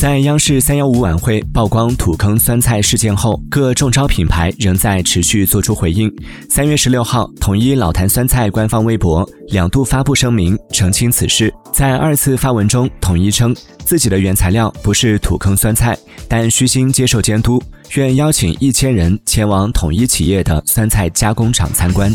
在央视三幺五晚会曝光土坑酸菜事件后，各中招品牌仍在持续做出回应。三月十六号，统一老坛酸菜官方微博两度发布声明澄清此事。在二次发文中，统一称自己的原材料不是土坑酸菜，但虚心接受监督，愿邀请一千人前往统一企业的酸菜加工厂参观。